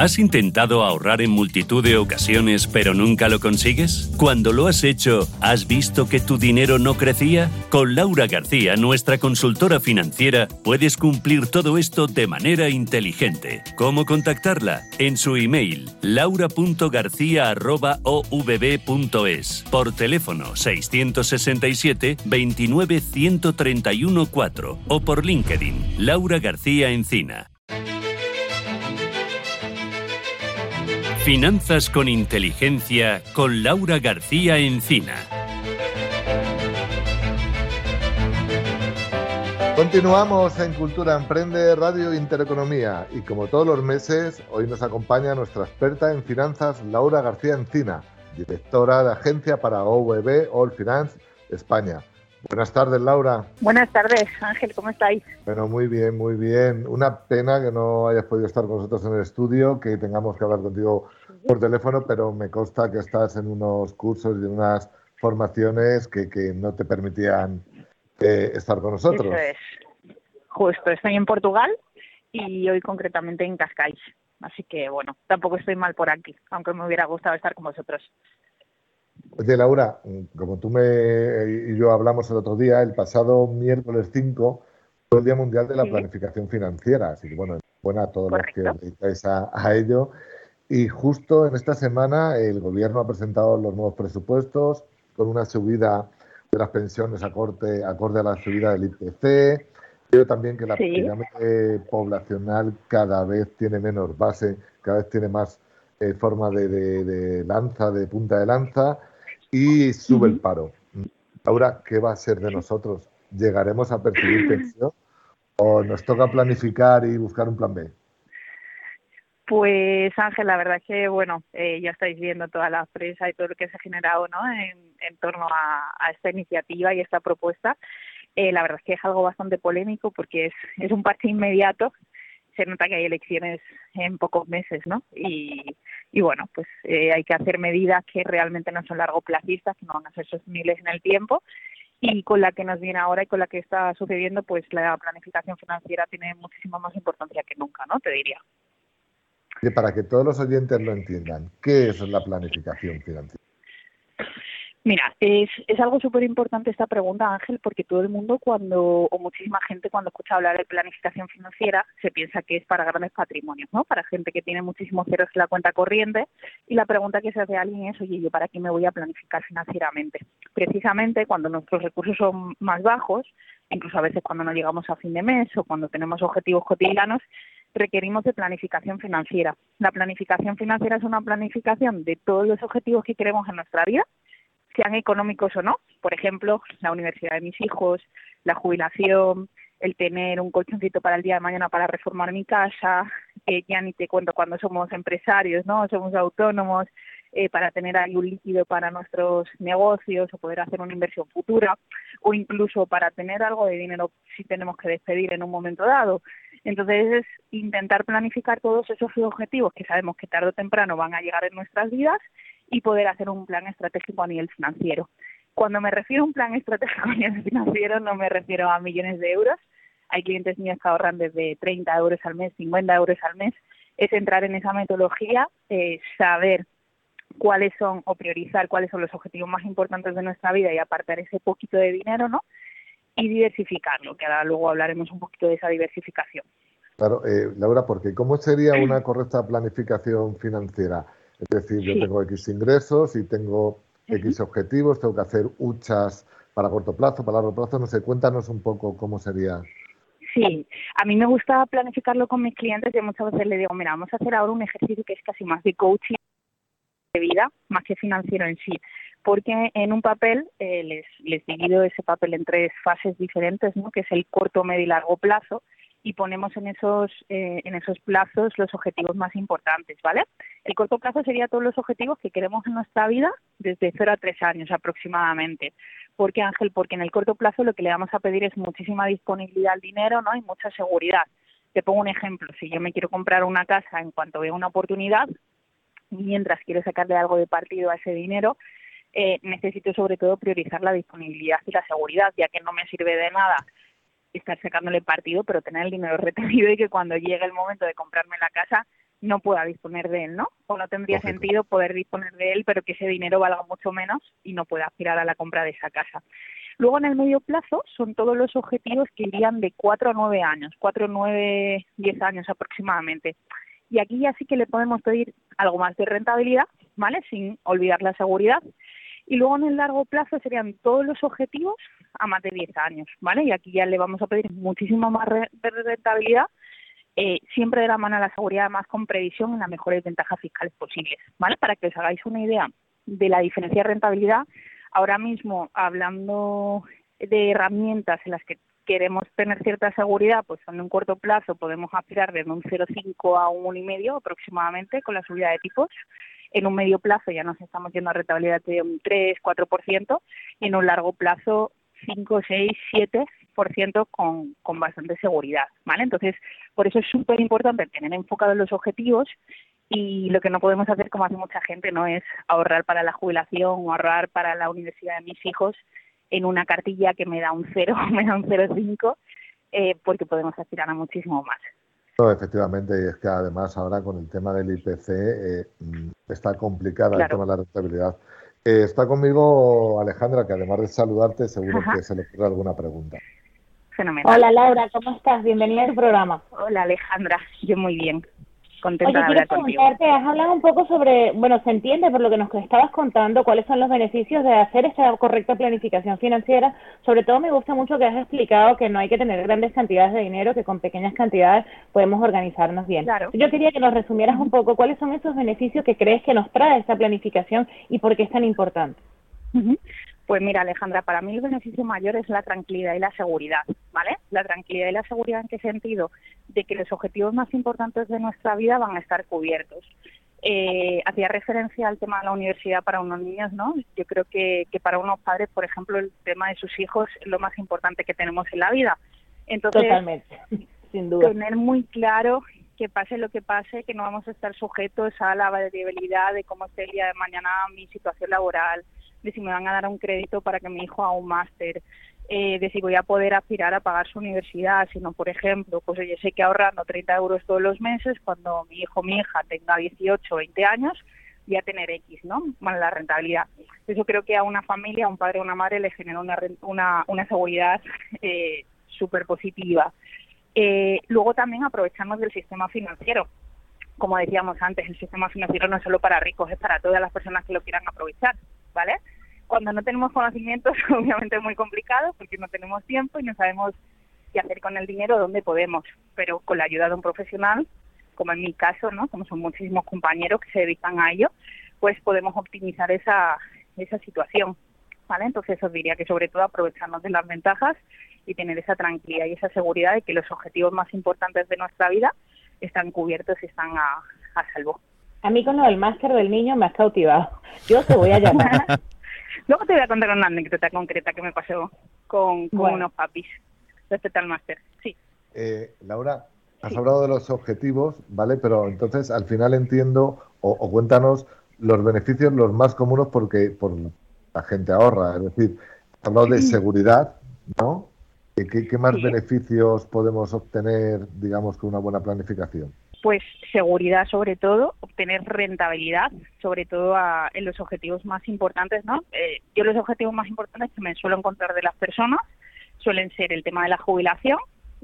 ¿Has intentado ahorrar en multitud de ocasiones pero nunca lo consigues? Cuando lo has hecho, ¿has visto que tu dinero no crecía? Con Laura García, nuestra consultora financiera, puedes cumplir todo esto de manera inteligente. ¿Cómo contactarla? En su email laura.garcía.ovb.es, por teléfono 667 29 131 4 o por LinkedIn Laura García Encina. Finanzas con Inteligencia con Laura García Encina. Continuamos en Cultura Emprende Radio Intereconomía y como todos los meses, hoy nos acompaña nuestra experta en finanzas Laura García Encina, directora de agencia para OVB All Finance España. Buenas tardes, Laura. Buenas tardes, Ángel, ¿cómo estáis? Bueno, muy bien, muy bien. Una pena que no hayas podido estar con nosotros en el estudio, que tengamos que hablar contigo por teléfono, pero me consta que estás en unos cursos y en unas formaciones que, no te permitían eh, estar con nosotros. Eso es. Justo, estoy en Portugal y hoy concretamente en Cascais. Así que, bueno, tampoco estoy mal por aquí, aunque me hubiera gustado estar con vosotros. Oye, Laura, como tú me, y yo hablamos el otro día, el pasado miércoles 5 fue el Día Mundial de la Planificación Financiera. Así que, bueno, buena a todos los que dedicáis a, ello. Y justo en esta semana el Gobierno ha presentado los nuevos presupuestos con una subida de las pensiones acorde, acorde a la subida del IPC, pero también que la pirámide poblacional cada vez tiene menos base, cada vez tiene más eh, forma de, de, lanza, de punta de lanza, y sube el paro. Ahora, ¿qué va a ser de nosotros? ¿Llegaremos a percibir pensión o nos toca planificar y buscar un plan B? Pues Ángel, la verdad es que, bueno, eh, ya estáis viendo toda la prensa y todo lo que se ha generado ¿no? en, torno a, esta iniciativa y esta propuesta. Eh, la verdad es que es algo bastante polémico porque es, es un parche inmediato. Se nota que hay elecciones en pocos meses, ¿no? Y, y bueno, pues eh, hay que hacer medidas que realmente no son largoplacistas, que no van a ser sostenibles en el tiempo y con la que nos viene ahora y con la que está sucediendo, pues la planificación financiera tiene muchísima más importancia que nunca, ¿no? Te diría. Y para que todos los oyentes lo entiendan, ¿qué es la planificación financiera? Mira, es, es algo súper importante esta pregunta, Ángel, porque todo el mundo cuando, o muchísima gente cuando escucha hablar de planificación financiera, se piensa que es para grandes patrimonios, ¿no? Para gente que tiene muchísimos ceros en la cuenta corriente. Y la pregunta que se hace a alguien es, oye, ¿yo para qué me voy a planificar financieramente? Precisamente cuando nuestros recursos son más bajos, incluso a veces cuando no llegamos a fin de mes o cuando tenemos objetivos cotidianos, requerimos de planificación financiera. La planificación financiera es una planificación de todos los objetivos que queremos en nuestra vida, sean económicos o no. Por ejemplo, la universidad de mis hijos, la jubilación, el tener un colchoncito para el día de mañana para reformar mi casa, ya ni te cuento cuando somos empresarios, ¿no? Somos autónomos, eh, para tener ahí un líquido para nuestros negocios o poder hacer una inversión futura o incluso para tener algo de dinero si tenemos que despedir en un momento dado. Entonces es intentar planificar todos esos objetivos que sabemos que tarde o temprano van a llegar en nuestras vidas y poder hacer un plan estratégico a nivel financiero. Cuando me refiero a un plan estratégico a nivel financiero no me refiero a millones de euros. Hay clientes míos que ahorran desde 30 euros al mes, 50 euros al mes. Es entrar en esa metodología, eh, saber cuáles son o priorizar cuáles son los objetivos más importantes de nuestra vida y apartar ese poquito de dinero, ¿no? Y diversificarlo, que ahora luego hablaremos un poquito de esa diversificación. Claro, eh, Laura, porque ¿cómo sería una correcta planificación financiera? Es decir, yo tengo X ingresos y tengo X objetivos, tengo que hacer huchas para corto plazo, para largo plazo, no sé, cuéntanos un poco cómo sería. Sí, a mí me gusta planificarlo con mis clientes y muchas veces les digo, mira, vamos a hacer ahora un ejercicio que es casi más de coaching de vida, más que financiero en sí porque en un papel eh, les, les divido ese papel en tres fases diferentes, ¿no? que es el corto, medio y largo plazo, y ponemos en esos, eh, en esos plazos los objetivos más importantes, ¿vale? El corto plazo sería todos los objetivos que queremos en nuestra vida desde 0 a 3 años aproximadamente. ¿Por qué, Ángel? Porque en el corto plazo lo que le vamos a pedir es muchísima disponibilidad al dinero ¿no? y mucha seguridad. Te pongo un ejemplo. Si yo me quiero comprar una casa en cuanto veo una oportunidad, mientras quiero sacarle algo de partido a ese dinero, eh, necesito sobre todo priorizar la disponibilidad y la seguridad, ya que no me sirve de nada estar sacándole partido, pero tener el dinero retenido y que cuando llegue el momento de comprarme la casa no pueda disponer de él, ¿no? O no tendría sentido poder disponer de él, pero que ese dinero valga mucho menos y no pueda aspirar a la compra de esa casa. Luego, en el medio plazo, son todos los objetivos que irían de 4 a 9 años, 4, 9, 10 años aproximadamente. Y aquí ya sí que le podemos pedir algo más de rentabilidad, ¿vale? Sin olvidar la seguridad. Y luego en el largo plazo serían todos los objetivos a más de 10 años, ¿vale? Y aquí ya le vamos a pedir muchísimo más de rentabilidad eh, siempre de la mano a la seguridad, más con previsión en las mejores ventajas fiscales posibles, ¿vale? Para que os hagáis una idea de la diferencia de rentabilidad, ahora mismo hablando de herramientas en las que queremos tener cierta seguridad, pues en un corto plazo podemos aspirar desde un 0,5 a un 1,5 aproximadamente con la subida de tipos. En un medio plazo ya nos estamos yendo a rentabilidad de un 3, 4% y en un largo plazo 5, 6, 7 con, con bastante seguridad, ¿vale? Entonces, por eso es súper importante tener enfocados los objetivos y lo que no podemos hacer, como hace mucha gente, no es ahorrar para la jubilación o ahorrar para la universidad de mis hijos en una cartilla que me da un 0 me da un 0,5, eh, porque podemos aspirar a muchísimo más. No, efectivamente, y es que además ahora con el tema del IPC eh, mm, está complicada el tema de la rentabilidad. Eh, está conmigo Alejandra, que además de saludarte, seguro que se le ocurre alguna pregunta. Hola Laura, ¿cómo estás? Bienvenida al programa. Hola Alejandra, yo muy bien. Contenta de hablar contigo. Has hablado un poco sobre, bueno, se entiende por lo que nos estabas contando cuáles son los beneficios de hacer esta correcta planificación financiera. Sobre todo me gusta mucho que has explicado que no hay que tener grandes cantidades de dinero, que con pequeñas cantidades podemos organizarnos bien. Claro. Yo quería que nos resumieras un poco cuáles son esos beneficios que crees que nos trae esta planificación y por qué es tan importante. Pues mira, Alejandra, para mí el beneficio mayor es la tranquilidad y la seguridad, ¿vale? La tranquilidad y la seguridad en qué sentido? De que los objetivos más importantes de nuestra vida van a estar cubiertos. Eh, hacía referencia al tema de la universidad para unos niños, ¿no? Yo creo que, que para unos padres, por ejemplo, el tema de sus hijos es lo más importante que tenemos en la vida. Entonces, Totalmente, sin duda. Tener muy claro que pase lo que pase, que no vamos a estar sujetos a la variabilidad de cómo esté el día de mañana mi situación laboral, de si me van a dar un crédito para que mi hijo haga un máster, eh, de si voy a poder aspirar a pagar su universidad, sino, por ejemplo, pues yo sé que ahorrando 30 euros todos los meses, cuando mi hijo o mi hija tenga 18 o 20 años, voy a tener X, ¿no? Más la rentabilidad. Eso creo que a una familia, a un padre o una madre le genera una, una, una seguridad eh, súper positiva. Eh, luego también aprovechamos del sistema financiero. Como decíamos antes, el sistema financiero no es solo para ricos, es para todas las personas que lo quieran aprovechar. ¿Vale? Cuando no tenemos conocimientos, obviamente es muy complicado porque no tenemos tiempo y no sabemos qué hacer con el dinero, dónde podemos, pero con la ayuda de un profesional, como en mi caso, ¿no? Como son muchísimos compañeros que se dedican a ello, pues podemos optimizar esa, esa situación, ¿vale? Entonces os diría que sobre todo aprovecharnos de las ventajas y tener esa tranquilidad y esa seguridad de que los objetivos más importantes de nuestra vida están cubiertos y están a, a salvo. A mí con lo del máster del niño me has cautivado. Yo te voy a llamar. Luego te voy a contar una anécdota concreta que me pasó con, unos papis respecto al máster. Sí. Eh, Laura, has hablado de los objetivos, ¿vale? Pero entonces al final entiendo, o, cuéntanos los beneficios los más comunes porque por la gente ahorra. Es decir, has hablado de seguridad, ¿no? ¿Qué, más beneficios podemos obtener, digamos, con una buena planificación? Pues seguridad sobre todo, obtener rentabilidad, sobre todo en los objetivos más importantes, ¿no? Eh, yo los objetivos más importantes que me suelo encontrar de las personas suelen ser el tema de la jubilación,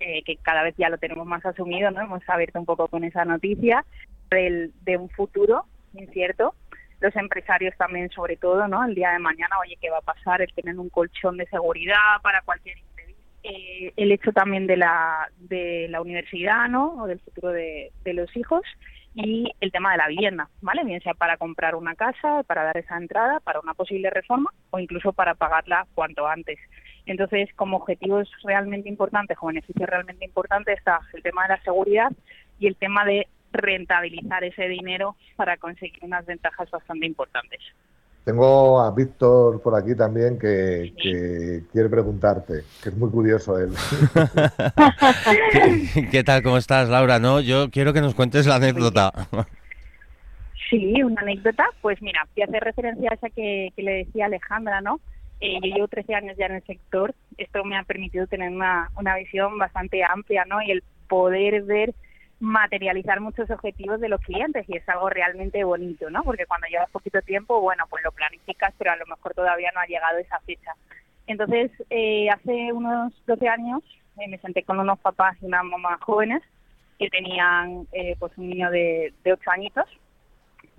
eh, que cada vez ya lo tenemos más asumido, ¿no? Hemos abierto un poco con esa noticia del, de un futuro incierto. Los empresarios también, sobre todo, ¿no? El día de mañana, oye, ¿qué va a pasar? El tener un colchón de seguridad para cualquier eh, el hecho también de la, de la universidad, ¿no? O del futuro de, los hijos y el tema de la vivienda, ¿vale? Bien sea para comprar una casa, para dar esa entrada, para una posible reforma o incluso para pagarla cuanto antes. Entonces, como objetivos realmente importantes, como beneficios realmente importantes, está el tema de la seguridad y el tema de rentabilizar ese dinero para conseguir unas ventajas bastante importantes. Tengo a Víctor por aquí también que, quiere preguntarte, que es muy curioso él. ¿Qué, tal? ¿Cómo estás, Laura? No, yo quiero que nos cuentes la anécdota. Sí, una anécdota. Pues mira, voy a hacer referencia a esa que, le decía Alejandra, ¿no? Eh, yo llevo 13 años ya en el sector. Esto me ha permitido tener una, una visión bastante amplia, ¿no? Y el poder ver materializar muchos objetivos de los clientes y es algo realmente bonito, ¿no? Porque cuando llevas poquito tiempo, bueno, pues lo planificas, pero a lo mejor todavía no ha llegado esa fecha. Entonces, eh, hace unos 12 años eh, me senté con unos papás y unas mamás jóvenes que tenían eh, pues un niño de, de 8 añitos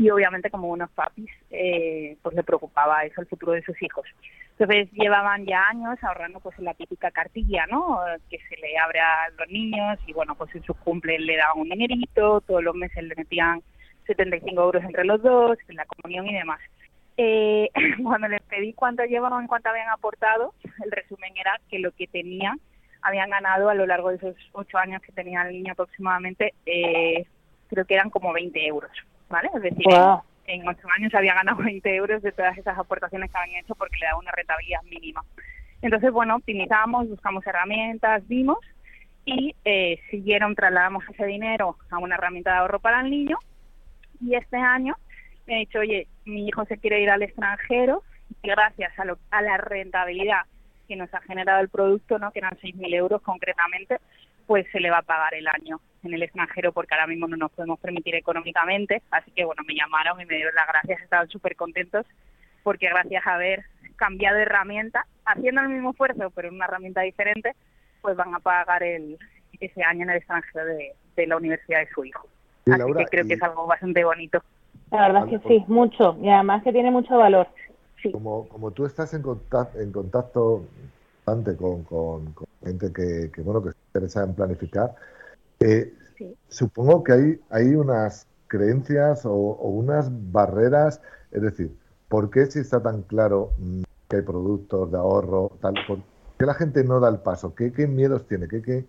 y obviamente como unos papis eh, pues le preocupaba eso el futuro de sus hijos. Entonces llevaban ya años ahorrando pues la típica cartilla no que se le abre a los niños y bueno pues en sus cumples le daban un dinerito todos los meses le metían 75 euros entre los dos en la comunión y demás. Eh, cuando les pedí cuánto llevaban cuánto habían aportado el resumen era que lo que tenían habían ganado a lo largo de esos ocho años que tenía el niño aproximadamente eh, creo que eran como 20 euros ¿vale? Es decir, en, ocho años había ganado 20 euros de todas esas aportaciones que habían hecho porque le daba una rentabilidad mínima. Entonces, bueno, optimizamos, buscamos herramientas, vimos y eh, siguieron, trasladamos ese dinero a una herramienta de ahorro para el niño y este año me he dicho, oye, mi hijo se quiere ir al extranjero y gracias a, lo, a la rentabilidad que nos ha generado el producto, ¿no? que eran 6.000 euros concretamente, pues se le va a pagar el año en el extranjero porque ahora mismo no nos podemos permitir económicamente. Así que bueno, me llamaron y me dieron las gracias, estaban súper contentos porque gracias a haber cambiado de herramienta, haciendo el mismo esfuerzo pero en una herramienta diferente, pues van a pagar el, ese año en el extranjero de, la universidad de su hijo. Así que creo que es algo bastante bonito. La verdad es que sí, mucho, y además que tiene mucho valor. Sí. Como, como tú estás en contacto, en contacto bastante con, con, gente que, que, bueno que se interesa en planificar, eh, Supongo que hay, hay unas creencias o, unas barreras, es decir, ¿por qué si está tan claro mm, que hay productos de ahorro, tal, por qué la gente no da el paso? ¿Qué, qué miedos tiene? ¿Qué, qué,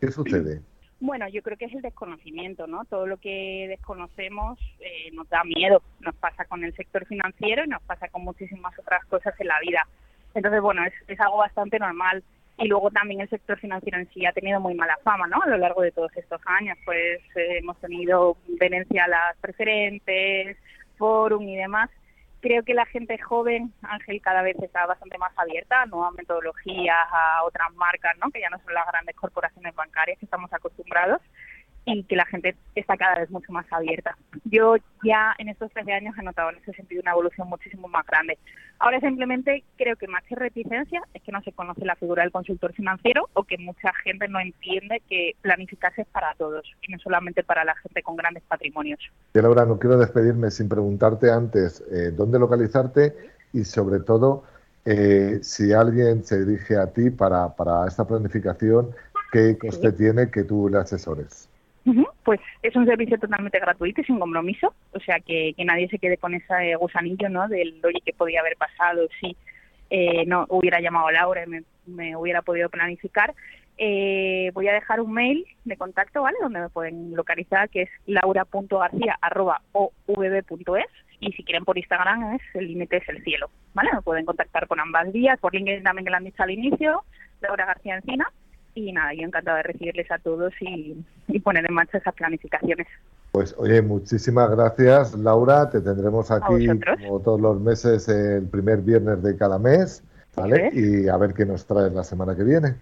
qué sucede? Bueno, yo creo que es el desconocimiento, ¿no? Todo lo que desconocemos eh, nos da miedo. Nos pasa con el sector financiero y nos pasa con muchísimas otras cosas en la vida. Entonces, bueno, es, es algo bastante normal y luego también el sector financiero en sí ha tenido muy mala fama, ¿no? A lo largo de todos estos años, pues eh, hemos tenido venencia a las preferentes, forum y demás. Creo que la gente joven, Ángel, cada vez está bastante más abierta a nuevas metodologías, a otras marcas, ¿no? Que ya no son las grandes corporaciones bancarias que estamos acostumbrados y que la gente está cada vez mucho más abierta. Yo ya en estos 13 años he notado en ese sentido una evolución muchísimo más grande. Ahora simplemente creo que más que reticencia es que no se conoce la figura del consultor financiero o que mucha gente no entiende que planificarse es para todos y no solamente para la gente con grandes patrimonios. Y Laura, no quiero despedirme sin preguntarte antes eh, dónde localizarte y sobre todo eh, si alguien se dirige a ti para, para esta planificación, ¿qué coste tiene que tú le asesores? Pues es un servicio totalmente gratuito y sin compromiso, o sea que, nadie se quede con ese gusanillo, ¿no? Del oye que podía haber pasado si eh, no hubiera llamado a Laura y me, hubiera podido planificar. Eh, voy a dejar un mail de contacto, ¿vale? Donde me pueden localizar, que es laura.garcía.ovb.es y si quieren por Instagram es el límite es el cielo, ¿vale? Me pueden contactar con ambas vías, por LinkedIn también que lo han dicho al inicio, Laura García Encina y nada, yo encantada de recibirles a todos y, poner en marcha esas planificaciones. Pues oye, muchísimas gracias Laura, te tendremos aquí como todos los meses el primer viernes de cada mes, ¿vale? Y a ver qué nos traes la semana que viene.